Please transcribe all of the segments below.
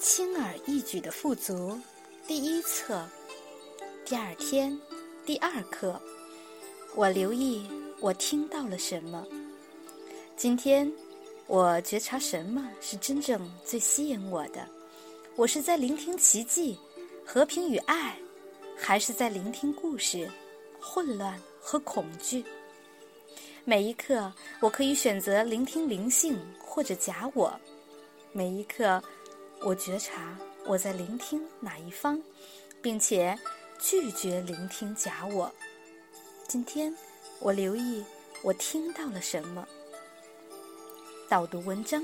轻而易举的富足，第一册，第二天，第二课。我留意，我听到了什么？今天，我觉察什么是真正最吸引我的？我是在聆听奇迹、和平与爱，还是在聆听故事、混乱和恐惧？每一刻，我可以选择聆听灵性或者假我。每一刻。我觉察我在聆听哪一方，并且拒绝聆听假我。今天我留意我听到了什么。导读文章，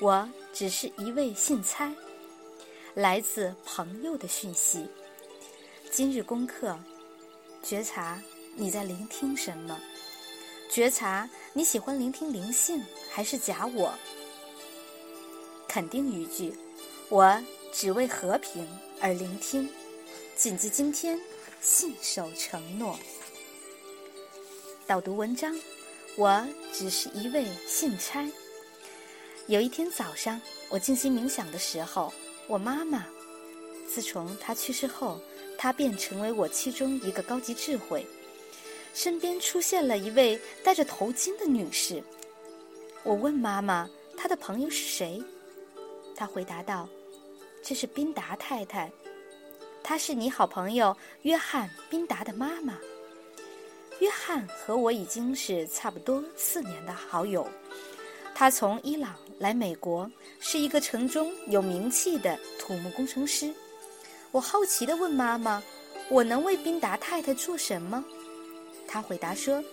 我只是一位信差，来自朋友的讯息。今日功课：觉察你在聆听什么？觉察你喜欢聆听灵性还是假我？肯定语句。我只为和平而聆听，谨记今天，信守承诺。导读文章，我只是一位信差。有一天早上，我静心冥想的时候，我妈妈，自从她去世后，她便成为我其中一个高级智慧。身边出现了一位戴着头巾的女士。我问妈妈，她的朋友是谁？她回答道。这是宾达太太，她是你好朋友约翰·宾达的妈妈。约翰和我已经是差不多四年的好友。他从伊朗来美国，是一个城中有名气的土木工程师。我好奇地问妈妈：“我能为宾达太太做什么？”她回答说：“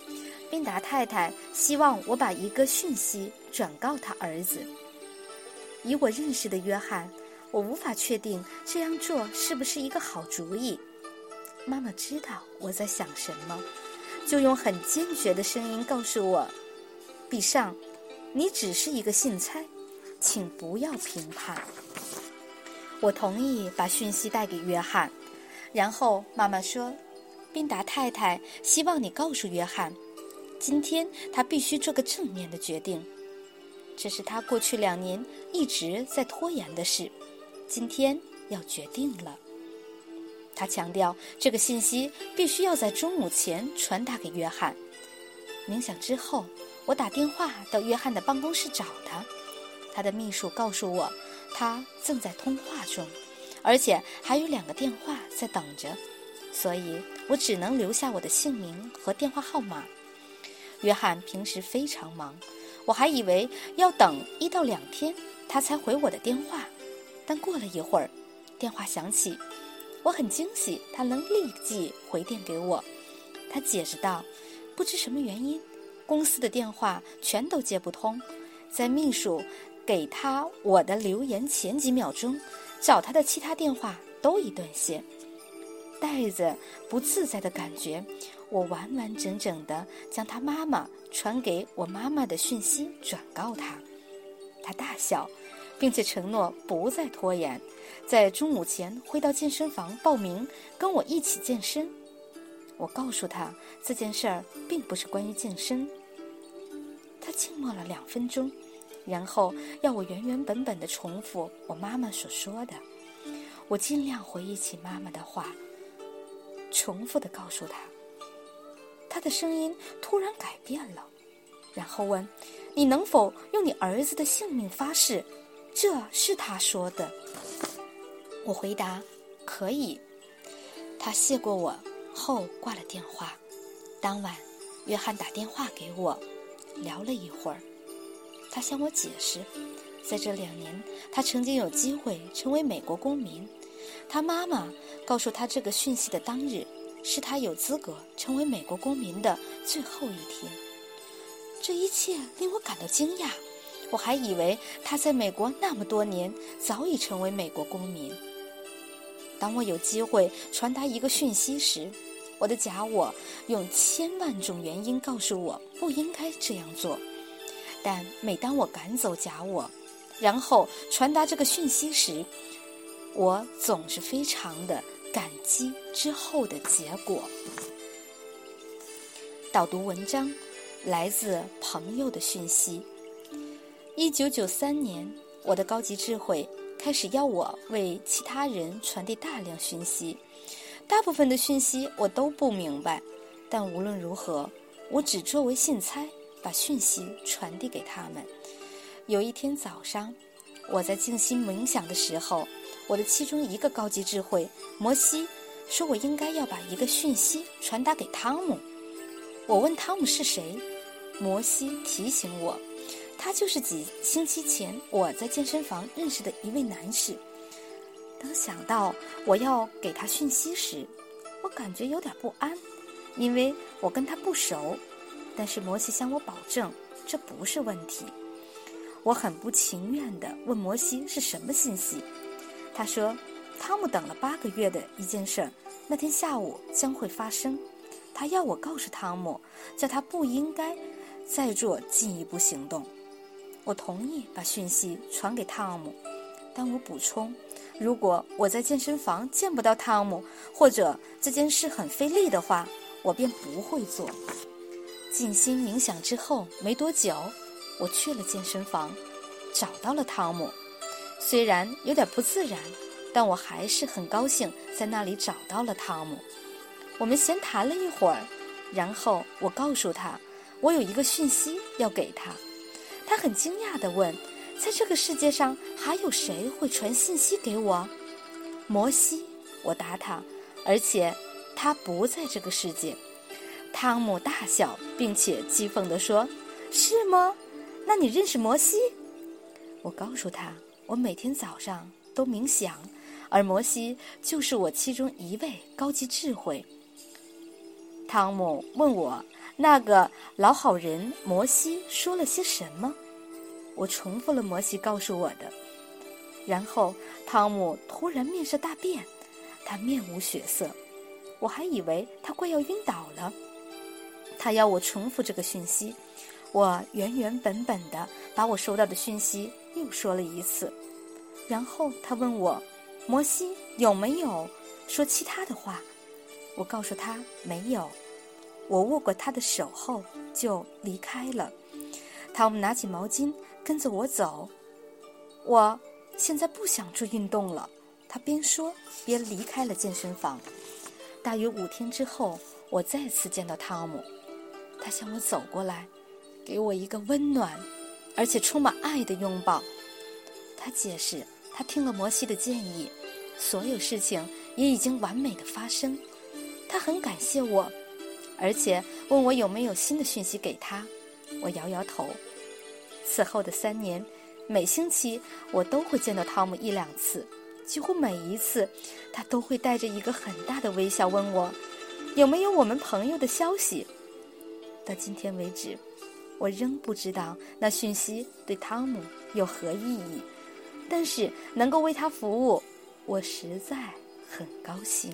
宾达太太希望我把一个讯息转告他儿子。”以我认识的约翰。我无法确定这样做是不是一个好主意。妈妈知道我在想什么，就用很坚决的声音告诉我：“比上，你只是一个信差，请不要评判。”我同意把讯息带给约翰，然后妈妈说：“宾达太太希望你告诉约翰，今天他必须做个正面的决定，这是他过去两年一直在拖延的事。”今天要决定了，他强调这个信息必须要在中午前传达给约翰。冥想之后，我打电话到约翰的办公室找他，他的秘书告诉我他正在通话中，而且还有两个电话在等着，所以我只能留下我的姓名和电话号码。约翰平时非常忙，我还以为要等一到两天他才回我的电话。但过了一会儿，电话响起，我很惊喜，他能立即回电给我。他解释道：“不知什么原因，公司的电话全都接不通。在秘书给他我的留言前几秒钟，找他的其他电话都已断线。”带着不自在的感觉，我完完整整的将他妈妈传给我妈妈的讯息转告他。他大笑。并且承诺不再拖延，在中午前会到健身房报名，跟我一起健身。我告诉他这件事儿并不是关于健身。他静默了两分钟，然后要我原原本本的重复我妈妈所说的。我尽量回忆起妈妈的话，重复的告诉他。他的声音突然改变了，然后问：“你能否用你儿子的性命发誓？”这是他说的。我回答：“可以。”他谢过我后挂了电话。当晚，约翰打电话给我，聊了一会儿。他向我解释，在这两年，他曾经有机会成为美国公民。他妈妈告诉他这个讯息的当日，是他有资格成为美国公民的最后一天。这一切令我感到惊讶。我还以为他在美国那么多年，早已成为美国公民。当我有机会传达一个讯息时，我的假我用千万种原因告诉我不应该这样做。但每当我赶走假我，然后传达这个讯息时，我总是非常的感激之后的结果。导读文章，来自朋友的讯息。一九九三年，我的高级智慧开始要我为其他人传递大量讯息。大部分的讯息我都不明白，但无论如何，我只作为信差把讯息传递给他们。有一天早上，我在静心冥想的时候，我的其中一个高级智慧摩西说我应该要把一个讯息传达给汤姆。我问汤姆是谁，摩西提醒我。他就是几星期前我在健身房认识的一位男士。当想到我要给他讯息时，我感觉有点不安，因为我跟他不熟。但是摩西向我保证这不是问题。我很不情愿地问摩西是什么信息。他说：“汤姆等了八个月的一件事，那天下午将会发生。他要我告诉汤姆，叫他不应该再做进一步行动。”我同意把讯息传给汤姆，但我补充：如果我在健身房见不到汤姆，或者这件事很费力的话，我便不会做。静心冥想之后没多久，我去了健身房，找到了汤姆。虽然有点不自然，但我还是很高兴在那里找到了汤姆。我们闲谈了一会儿，然后我告诉他，我有一个讯息要给他。他很惊讶地问：“在这个世界上还有谁会传信息给我？”摩西，我答他，而且他不在这个世界。汤姆大笑，并且讥讽地说：“是吗？那你认识摩西？”我告诉他：“我每天早上都冥想，而摩西就是我其中一位高级智慧。”汤姆问我：“那个老好人摩西说了些什么？”我重复了摩西告诉我的，然后汤姆突然面色大变，他面无血色，我还以为他快要晕倒了。他要我重复这个讯息，我原原本本的把我收到的讯息又说了一次，然后他问我，摩西有没有说其他的话？我告诉他没有。我握过他的手后就离开了。汤姆拿起毛巾。跟着我走，我现在不想做运动了。他边说边离开了健身房。大约五天之后，我再次见到汤姆，他向我走过来，给我一个温暖而且充满爱的拥抱。他解释，他听了摩西的建议，所有事情也已经完美的发生。他很感谢我，而且问我有没有新的讯息给他。我摇摇头。此后的三年，每星期我都会见到汤姆一两次，几乎每一次，他都会带着一个很大的微笑问我，有没有我们朋友的消息。到今天为止，我仍不知道那讯息对汤姆有何意义，但是能够为他服务，我实在很高兴。